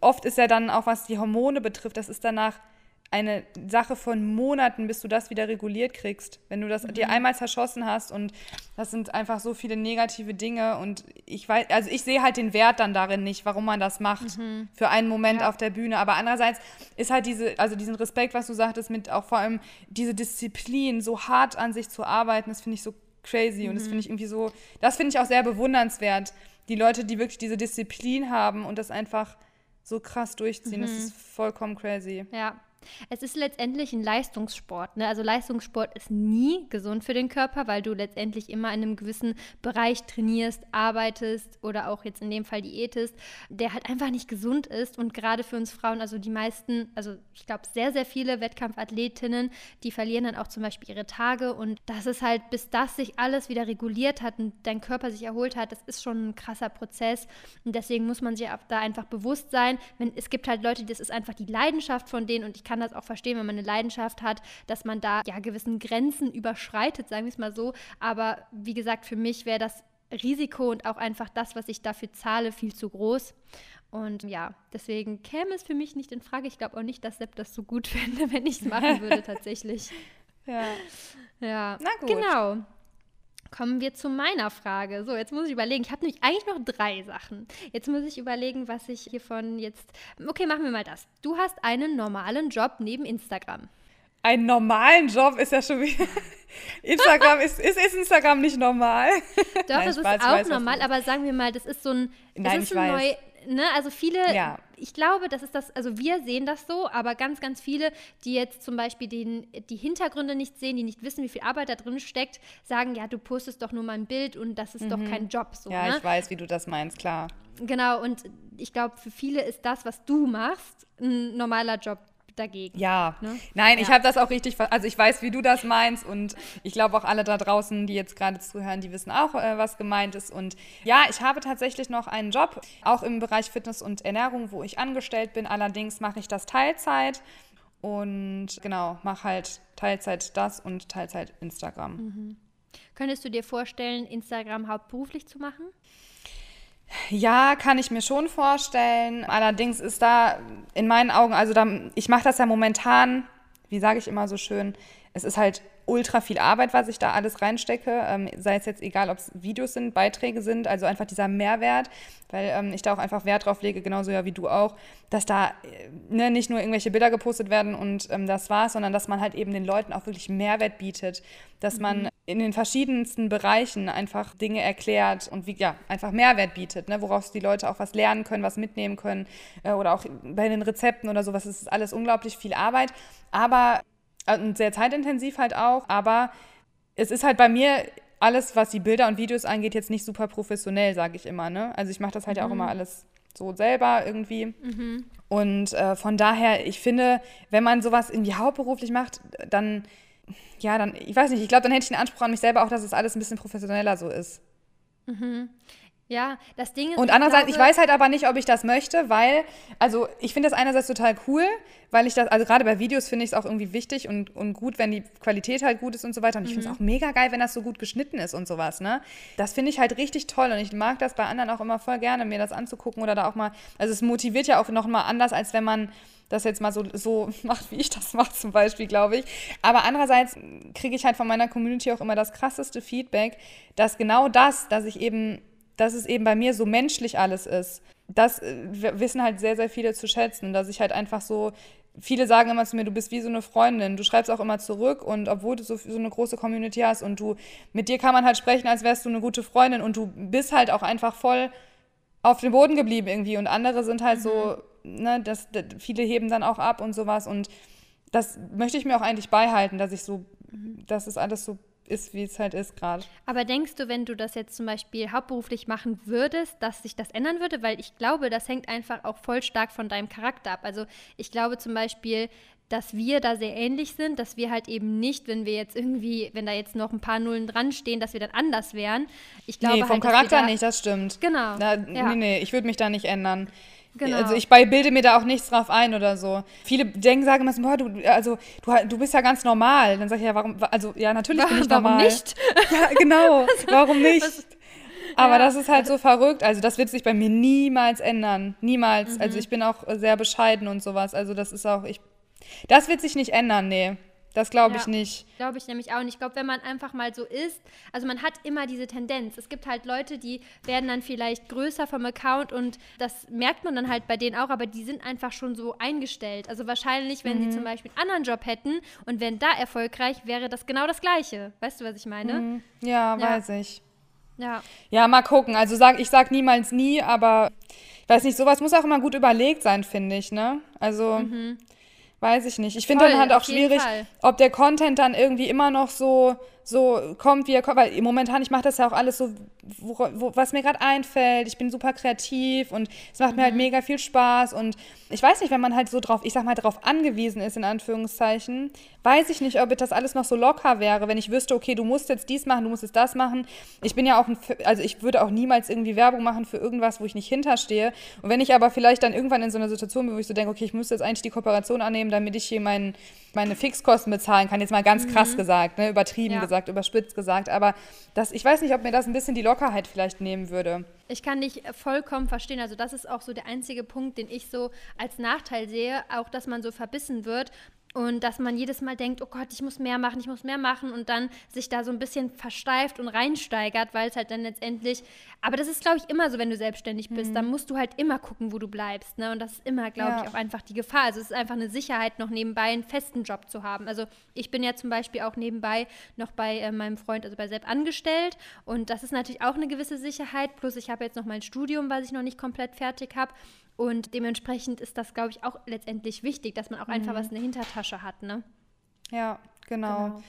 oft ist ja dann auch, was die Hormone betrifft, das ist danach eine Sache von Monaten, bis du das wieder reguliert kriegst. Wenn du das mhm. dir einmal zerschossen hast und das sind einfach so viele negative Dinge und ich weiß, also ich sehe halt den Wert dann darin nicht, warum man das macht mhm. für einen Moment ja. auf der Bühne. Aber andererseits ist halt diese, also diesen Respekt, was du sagtest, mit auch vor allem diese Disziplin, so hart an sich zu arbeiten, das finde ich so crazy mhm. und das finde ich irgendwie so, das finde ich auch sehr bewundernswert. Die Leute, die wirklich diese Disziplin haben und das einfach so krass durchziehen. Mhm. Das ist vollkommen crazy. Ja, es ist letztendlich ein Leistungssport. Ne? Also Leistungssport ist nie gesund für den Körper, weil du letztendlich immer in einem gewissen Bereich trainierst, arbeitest oder auch jetzt in dem Fall diätest, der halt einfach nicht gesund ist. Und gerade für uns Frauen, also die meisten, also ich glaube sehr, sehr viele Wettkampfathletinnen, die verlieren dann auch zum Beispiel ihre Tage. Und das ist halt, bis das sich alles wieder reguliert hat und dein Körper sich erholt hat, das ist schon ein krasser Prozess. Und deswegen muss man sich da einfach bewusst sein, wenn es gibt halt Leute, das ist einfach die Leidenschaft von denen und ich kann kann das auch verstehen, wenn man eine Leidenschaft hat, dass man da ja gewissen Grenzen überschreitet, sagen wir es mal so. Aber wie gesagt, für mich wäre das Risiko und auch einfach das, was ich dafür zahle, viel zu groß. Und ja, deswegen käme es für mich nicht in Frage. Ich glaube auch nicht, dass Sepp das so gut [LAUGHS] fände, wenn ich es machen würde, tatsächlich. [LAUGHS] Ja. Ja. Na gut. Genau. Kommen wir zu meiner Frage. So, jetzt muss ich überlegen. Ich habe nämlich eigentlich noch drei Sachen. Jetzt muss ich überlegen, was ich hiervon jetzt. Okay, machen wir mal das. Du hast einen normalen Job neben Instagram. Einen normalen Job ist ja schon wieder. [LAUGHS] Instagram ist, ist, ist Instagram nicht normal. Doch, [LAUGHS] Nein, es ist auch weiß, normal, aber sagen wir mal, das ist so ein. Nein, ist ich ein weiß. Neu, ne, also viele. Ja ich glaube, das ist das, also wir sehen das so, aber ganz, ganz viele, die jetzt zum Beispiel den, die Hintergründe nicht sehen, die nicht wissen, wie viel Arbeit da drin steckt, sagen, ja, du postest doch nur mal ein Bild und das ist mhm. doch kein Job. So, ja, ne? ich weiß, wie du das meinst, klar. Genau, und ich glaube, für viele ist das, was du machst, ein normaler Job dagegen. Ja, ne? nein, ja. ich habe das auch richtig, also ich weiß, wie du das meinst und ich glaube auch alle da draußen, die jetzt gerade zuhören, die wissen auch, äh, was gemeint ist. Und ja, ich habe tatsächlich noch einen Job, auch im Bereich Fitness und Ernährung, wo ich angestellt bin. Allerdings mache ich das Teilzeit und genau, mache halt Teilzeit das und Teilzeit Instagram. Mhm. Könntest du dir vorstellen, Instagram hauptberuflich zu machen? Ja, kann ich mir schon vorstellen. Allerdings ist da in meinen Augen, also da, ich mache das ja momentan, wie sage ich immer so schön, es ist halt ultra viel Arbeit, was ich da alles reinstecke. Ähm, sei es jetzt egal, ob es Videos sind, Beiträge sind, also einfach dieser Mehrwert, weil ähm, ich da auch einfach Wert drauf lege, genauso ja wie du auch, dass da äh, ne, nicht nur irgendwelche Bilder gepostet werden und ähm, das war's, sondern dass man halt eben den Leuten auch wirklich Mehrwert bietet, dass mhm. man in den verschiedensten Bereichen einfach Dinge erklärt und wie, ja, einfach Mehrwert bietet, ne, woraus die Leute auch was lernen können, was mitnehmen können äh, oder auch bei den Rezepten oder sowas. Es ist alles unglaublich viel Arbeit, aber und sehr zeitintensiv halt auch, aber es ist halt bei mir alles, was die Bilder und Videos angeht, jetzt nicht super professionell, sage ich immer. Ne? Also ich mache das halt mhm. ja auch immer mhm. alles so selber irgendwie. Mhm. Und äh, von daher, ich finde, wenn man sowas irgendwie hauptberuflich macht, dann, ja, dann, ich weiß nicht, ich glaube, dann hätte ich den Anspruch an mich selber auch, dass es alles ein bisschen professioneller so ist. Mhm. Ja, das Ding ist. Und andererseits, ich, glaube, ich weiß halt aber nicht, ob ich das möchte, weil, also ich finde das einerseits total cool, weil ich das, also gerade bei Videos finde ich es auch irgendwie wichtig und, und gut, wenn die Qualität halt gut ist und so weiter. Und ich mhm. finde es auch mega geil, wenn das so gut geschnitten ist und sowas, ne? Das finde ich halt richtig toll und ich mag das bei anderen auch immer voll gerne, mir das anzugucken oder da auch mal, also es motiviert ja auch nochmal anders, als wenn man das jetzt mal so, so [LAUGHS] macht, wie ich das mache zum Beispiel, glaube ich. Aber andererseits kriege ich halt von meiner Community auch immer das krasseste Feedback, dass genau das, dass ich eben dass es eben bei mir so menschlich alles ist. Das äh, wissen halt sehr, sehr viele zu schätzen, dass ich halt einfach so viele sagen immer zu mir, du bist wie so eine Freundin. Du schreibst auch immer zurück und obwohl du so, so eine große Community hast und du, mit dir kann man halt sprechen, als wärst du eine gute Freundin und du bist halt auch einfach voll auf dem Boden geblieben irgendwie und andere sind halt mhm. so, ne, das, das, viele heben dann auch ab und sowas und das möchte ich mir auch eigentlich beibehalten, dass ich so, mhm. dass es alles so ist, wie es halt ist gerade. Aber denkst du, wenn du das jetzt zum Beispiel hauptberuflich machen würdest, dass sich das ändern würde? Weil ich glaube, das hängt einfach auch voll stark von deinem Charakter ab. Also ich glaube zum Beispiel, dass wir da sehr ähnlich sind, dass wir halt eben nicht, wenn wir jetzt irgendwie, wenn da jetzt noch ein paar Nullen dran stehen, dass wir dann anders wären. Ich glaube nee, vom halt, Charakter da, nicht, das stimmt. Genau. Da, ja. Nee, nee, ich würde mich da nicht ändern. Genau. Also ich bilde mir da auch nichts drauf ein oder so. Viele denken, sagen immer so, boah, du, also, du, du bist ja ganz normal. Dann sage ich ja, warum, also ja, natürlich bin ich normal. [LAUGHS] [LAUGHS] Warum nicht? Ja, genau, warum nicht? Aber ja. das ist halt so verrückt. Also das wird sich bei mir niemals ändern. Niemals. Mhm. Also ich bin auch sehr bescheiden und sowas. Also das ist auch, ich, das wird sich nicht ändern, nee. Das glaube ich ja, nicht. Glaube ich nämlich auch nicht. Ich glaube, wenn man einfach mal so ist, also man hat immer diese Tendenz. Es gibt halt Leute, die werden dann vielleicht größer vom Account und das merkt man dann halt bei denen auch, aber die sind einfach schon so eingestellt. Also wahrscheinlich, wenn mhm. sie zum Beispiel einen anderen Job hätten und wenn da erfolgreich, wäre das genau das Gleiche. Weißt du, was ich meine? Mhm. Ja, ja, weiß ich. Ja. Ja, mal gucken. Also sag, ich sag niemals nie, aber ich weiß nicht, sowas muss auch immer gut überlegt sein, finde ich, ne? Also. Mhm. Weiß ich nicht. Ich finde dann halt auch schwierig, ob der Content dann irgendwie immer noch so so kommt, wie er kommt. Weil momentan, ich mache das ja auch alles so, wo, wo, was mir gerade einfällt. Ich bin super kreativ und es macht mhm. mir halt mhm. mega viel Spaß. Und ich weiß nicht, wenn man halt so drauf, ich sag mal, drauf angewiesen ist, in Anführungszeichen, weiß ich nicht, ob das alles noch so locker wäre, wenn ich wüsste, okay, du musst jetzt dies machen, du musst jetzt das machen. Ich bin ja auch ein, also ich würde auch niemals irgendwie Werbung machen für irgendwas, wo ich nicht hinterstehe. Und wenn ich aber vielleicht dann irgendwann in so einer Situation bin, wo ich so denke, okay, ich müsste jetzt eigentlich die Kooperation annehmen, damit ich hier mein, meine Fixkosten bezahlen kann, jetzt mal ganz mhm. krass gesagt, ne, übertrieben ja. gesagt gesagt, überspitzt gesagt. Aber das, ich weiß nicht, ob mir das ein bisschen die Lockerheit vielleicht nehmen würde. Ich kann dich vollkommen verstehen. Also das ist auch so der einzige Punkt, den ich so als Nachteil sehe, auch dass man so verbissen wird und dass man jedes Mal denkt, oh Gott, ich muss mehr machen, ich muss mehr machen und dann sich da so ein bisschen versteift und reinsteigert, weil es halt dann letztendlich, aber das ist, glaube ich, immer so, wenn du selbstständig bist, mhm. dann musst du halt immer gucken, wo du bleibst, ne? Und das ist immer, glaube ja. ich, auch einfach die Gefahr. Also es ist einfach eine Sicherheit, noch nebenbei einen festen Job zu haben. Also ich bin ja zum Beispiel auch nebenbei noch bei äh, meinem Freund, also bei Sepp angestellt und das ist natürlich auch eine gewisse Sicherheit, plus ich habe jetzt noch mein Studium, was ich noch nicht komplett fertig habe und dementsprechend ist das, glaube ich, auch letztendlich wichtig, dass man auch mhm. einfach was in der Hintertasche hat, ne? Ja, genau. genau.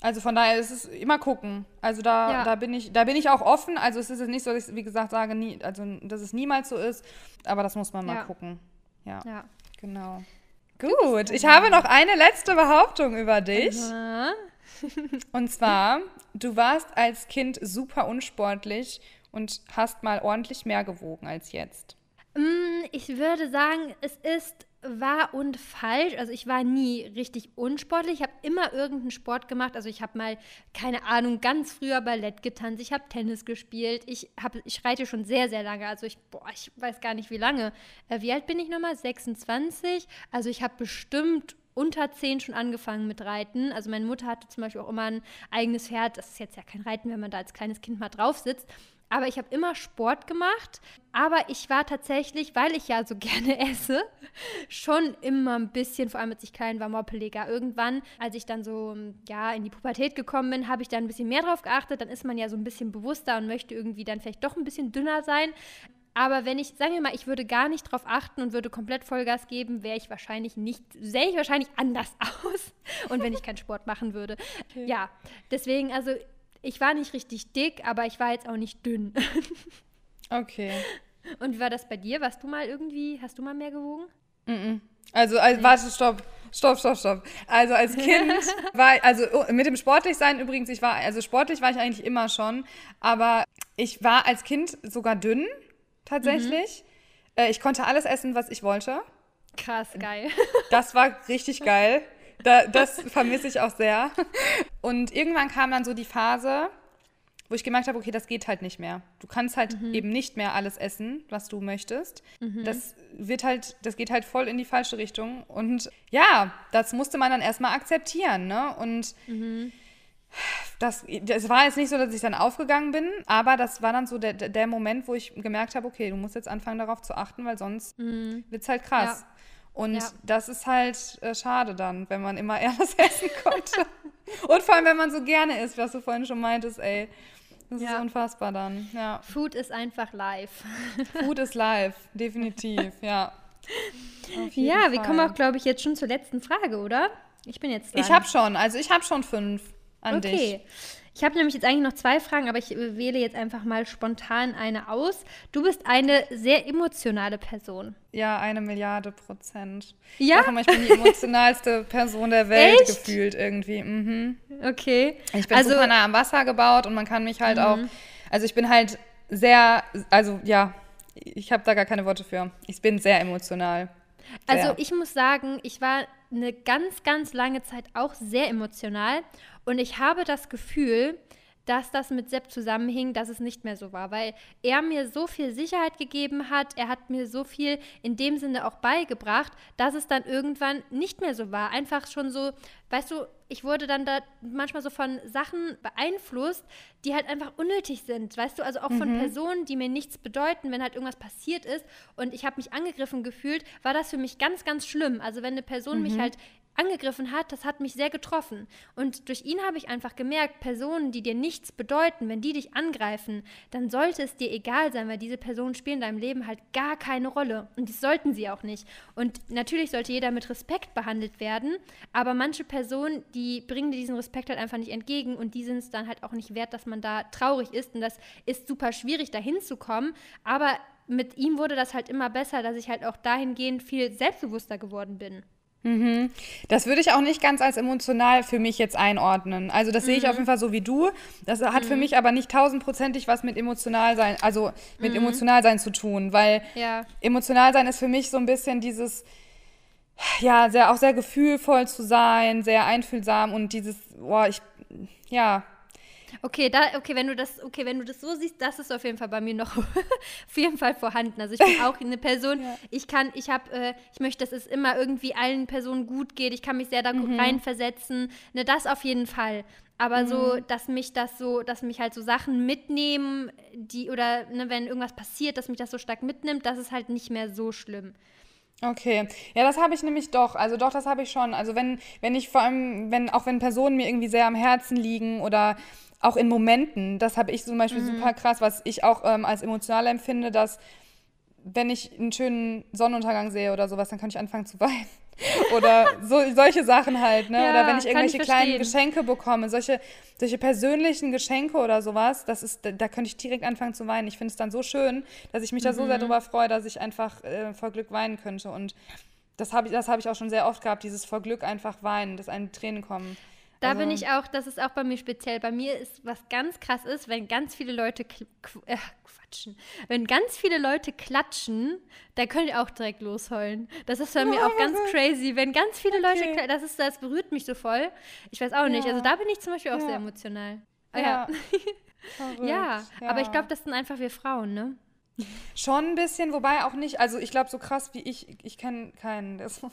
Also von daher ist es immer gucken. Also da, ja. da bin ich, da bin ich auch offen. Also es ist jetzt nicht so, dass ich, wie gesagt, sage, nie, also dass es niemals so ist, aber das muss man mal ja. gucken. Ja. ja. Genau. Gut, ich habe noch eine letzte Behauptung über dich. [LAUGHS] und zwar, du warst als Kind super unsportlich und hast mal ordentlich mehr gewogen als jetzt. Mm, ich würde sagen, es ist wahr und falsch. Also ich war nie richtig unsportlich. Ich habe immer irgendeinen Sport gemacht. Also ich habe mal, keine Ahnung, ganz früher Ballett getanzt. Ich habe Tennis gespielt. Ich, hab, ich reite schon sehr, sehr lange. Also ich, boah, ich weiß gar nicht, wie lange. Äh, wie alt bin ich nochmal? 26. Also ich habe bestimmt unter 10 schon angefangen mit Reiten. Also meine Mutter hatte zum Beispiel auch immer ein eigenes Pferd. Das ist jetzt ja kein Reiten, wenn man da als kleines Kind mal drauf sitzt. Aber ich habe immer Sport gemacht. Aber ich war tatsächlich, weil ich ja so [LAUGHS] gerne esse, schon immer ein bisschen, vor allem als ich klein war, moppeliger. Irgendwann, als ich dann so ja, in die Pubertät gekommen bin, habe ich da ein bisschen mehr drauf geachtet. Dann ist man ja so ein bisschen bewusster und möchte irgendwie dann vielleicht doch ein bisschen dünner sein. Aber wenn ich, sagen wir mal, ich würde gar nicht drauf achten und würde komplett Vollgas geben, wäre ich wahrscheinlich nicht, sähe ich wahrscheinlich anders [LAUGHS] aus. Und wenn ich keinen Sport machen würde. Okay. Ja, deswegen, also ich war nicht richtig dick, aber ich war jetzt auch nicht dünn. [LAUGHS] okay. Und wie war das bei dir? Warst du mal irgendwie, hast du mal mehr gewogen? Mm, -mm. Also, also warte, stopp. Stopp, stopp, stopp. Also als Kind [LAUGHS] war, also oh, mit dem Sportlichsein übrigens, ich war, also sportlich war ich eigentlich immer schon, aber ich war als Kind sogar dünn, tatsächlich. Mhm. Äh, ich konnte alles essen, was ich wollte. Krass, geil. Das war richtig geil. Da, das vermisse ich auch sehr. Und irgendwann kam dann so die Phase, wo ich gemerkt habe, okay, das geht halt nicht mehr. Du kannst halt mhm. eben nicht mehr alles essen, was du möchtest. Mhm. Das wird halt, das geht halt voll in die falsche Richtung. Und ja, das musste man dann erstmal akzeptieren, ne? Und mhm. das, das war jetzt nicht so, dass ich dann aufgegangen bin, aber das war dann so der, der Moment, wo ich gemerkt habe, okay, du musst jetzt anfangen darauf zu achten, weil sonst mhm. wird es halt krass. Ja. Und Ja. das ist halt äh, schade dann, wenn man immer [LAUGHS] eher das essen konnte. Und vor allem, wenn man so gerne isst, was du vorhin schon meintest, ey. Das Ja. ist unfassbar dann. Ja. Food ist einfach live. Food is life, definitiv, ja. Ja, wir Fall. kommen auch, glaube ich, jetzt schon zur letzten Frage, oder? Ich bin jetzt dran. Ich habe schon, also ich habe schon fünf an Okay. dich. Ich habe nämlich jetzt eigentlich noch zwei Fragen, aber ich äh, wähle jetzt einfach mal spontan eine aus. Du bist eine sehr emotionale Person. Ja, eine Milliarde Prozent. Ja? Ich immer, ich bin die emotionalste [LAUGHS] Person der Welt Echt? gefühlt irgendwie. Mhm. Okay. Ich bin also, super nah am Wasser gebaut und man kann mich halt auch, also ich bin halt sehr, also ja, ich habe da gar keine Worte für. Ich bin sehr emotional. Also Sehr. ich muss sagen, ich war eine ganz, ganz lange Zeit auch sehr emotional und ich habe das Gefühl, dass das mit Sepp zusammenhing, dass es nicht mehr so war, weil er mir so viel Sicherheit gegeben hat, er hat mir so viel in dem Sinne auch beigebracht, dass es dann irgendwann nicht mehr so war. Einfach schon so, weißt du, ich wurde dann da manchmal so von Sachen beeinflusst, die halt einfach unnötig sind, weißt du, also auch von Personen, die mir nichts bedeuten, wenn halt irgendwas passiert ist und ich habe mich angegriffen gefühlt, war das für mich ganz, ganz schlimm. Also wenn eine Person mich halt angegriffen hat, das hat mich sehr getroffen. Und durch ihn habe ich einfach gemerkt, Personen, die dir nichts bedeuten, wenn die dich angreifen, dann sollte es dir egal sein, weil diese Personen spielen in deinem Leben halt gar keine Rolle. Und das sollten sie auch nicht. Und natürlich sollte jeder mit Respekt behandelt werden, aber manche Personen, die bringen dir diesen Respekt halt einfach nicht entgegen und die sind es dann halt auch nicht wert, dass man da traurig ist. Und das ist super schwierig, da hinzukommen. Aber mit ihm wurde das halt immer besser, dass ich halt auch dahingehend viel selbstbewusster geworden bin. Das würde ich auch nicht ganz als emotional für mich jetzt einordnen. Also das sehe ich auf jeden Fall so wie du. Das hat für mich aber nicht tausendprozentig was mit emotional sein, also mit emotional sein zu tun, weil Ja. emotional sein ist für mich so ein bisschen dieses, ja, sehr, auch sehr gefühlvoll zu sein, sehr einfühlsam und dieses, boah, ich, ja, Okay, da, okay, wenn du das, okay, wenn du das so siehst, das ist auf jeden Fall bei mir noch [LAUGHS] auf jeden Fall vorhanden. Also ich bin auch eine Person, [LAUGHS] ich kann, ich habe, äh, ich möchte, dass es immer irgendwie allen Personen gut geht. Ich kann mich sehr da reinversetzen. Ne, das auf jeden Fall. Aber so, dass mich das so, dass mich halt so Sachen mitnehmen, die, oder ne, wenn irgendwas passiert, dass mich das so stark mitnimmt, das ist halt nicht mehr so schlimm. Okay, ja, das habe ich nämlich doch. Also doch, das habe ich schon. Also wenn, wenn ich vor allem, wenn auch wenn Personen mir irgendwie sehr am Herzen liegen oder auch in Momenten, das habe ich zum Beispiel super krass, was ich auch ähm, als emotional empfinde, dass wenn ich einen schönen Sonnenuntergang sehe oder sowas, dann kann ich anfangen zu weinen. [LAUGHS] oder so, solche Sachen halt, ne? Ja, oder wenn ich irgendwelche ich kleinen. Geschenke bekomme, solche, solche persönlichen Geschenke oder sowas, das ist, da, da könnte ich direkt anfangen zu weinen. Ich finde es dann so schön, dass ich mich da so Mhm. sehr drüber freue, dass ich einfach äh, vor Glück weinen könnte. Und das habe ich, das hab ich auch schon sehr oft gehabt, dieses vor Glück einfach weinen, dass einem Tränen kommen. Da Also- bin ich auch, das ist auch bei mir speziell. Bei mir ist, was ganz krass ist, wenn ganz viele Leute äh, quatschen. Wenn ganz viele Leute klatschen, da könnt ihr auch direkt losheulen. Das ist bei mir auch ganz crazy. Wenn ganz viele Leute Okay. klatschen, das, ist, das berührt mich so voll. Ich weiß auch nicht. Ja. Also da bin ich zum Beispiel auch Ja. sehr emotional. Ah, Ja. ja. [LAUGHS] Ja, aber ich glaube, das sind einfach wir Frauen, ne? Schon ein bisschen, wobei auch nicht, also ich glaube, so krass wie ich, ich kenne keinen, der so, der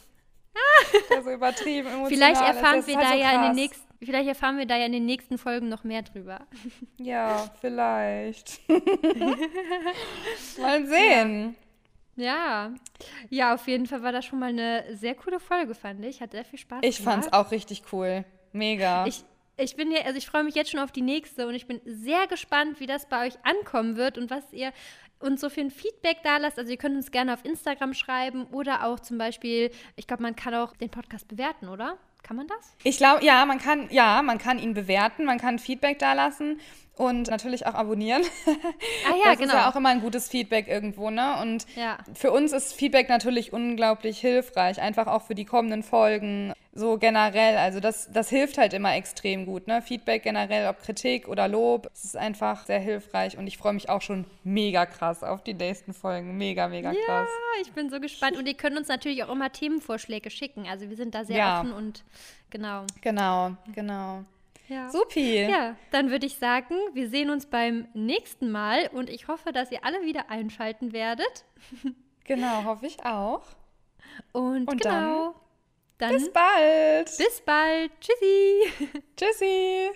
[LAUGHS] so übertrieben emotional Vielleicht erfahren ist wir halt da so ja in den nächsten, vielleicht erfahren wir da ja in den nächsten Folgen noch mehr drüber. [LAUGHS] Ja, vielleicht. [LAUGHS] Mal sehen. Ja. Ja, auf jeden Fall war das schon mal eine sehr coole Folge, fand ich. Hat sehr viel Spaß Ich gemacht. fand's auch richtig cool. Mega. Ich, ich bin ja, also ich freue mich jetzt schon auf die nächste und ich bin sehr gespannt, wie das bei euch ankommen wird und was ihr uns so ein Feedback da lasst. Also ihr könnt uns gerne auf Instagram schreiben oder auch zum Beispiel, ich glaube, man kann auch den Podcast bewerten, oder? Kann man das? Ich glaube, ja, man kann, ja, man kann ihn bewerten, man kann Feedback dalassen und natürlich auch abonnieren. [LAUGHS] Ah ja, das genau. ist ja auch immer ein gutes Feedback irgendwo, ne? Und Ja. für uns ist Feedback natürlich unglaublich hilfreich, einfach auch für die kommenden Folgen, so generell. Also das, das hilft halt immer extrem gut, ne? Feedback generell, ob Kritik oder Lob, es ist einfach sehr hilfreich und ich freue mich auch schon mega krass auf die nächsten Folgen. Mega, mega krass. Ja, ich bin so gespannt. Und ihr könnt uns natürlich auch immer Themenvorschläge schicken. Also wir sind da sehr Ja. offen und genau. Genau, genau. Ja. Supi. Ja, dann würde ich sagen, wir sehen uns beim nächsten Mal und ich hoffe, dass ihr alle wieder einschalten werdet. Genau, hoffe ich auch. Und, Und genau. Dann, Bis bald. bis bald. Tschüssi. Tschüssi. [LAUGHS]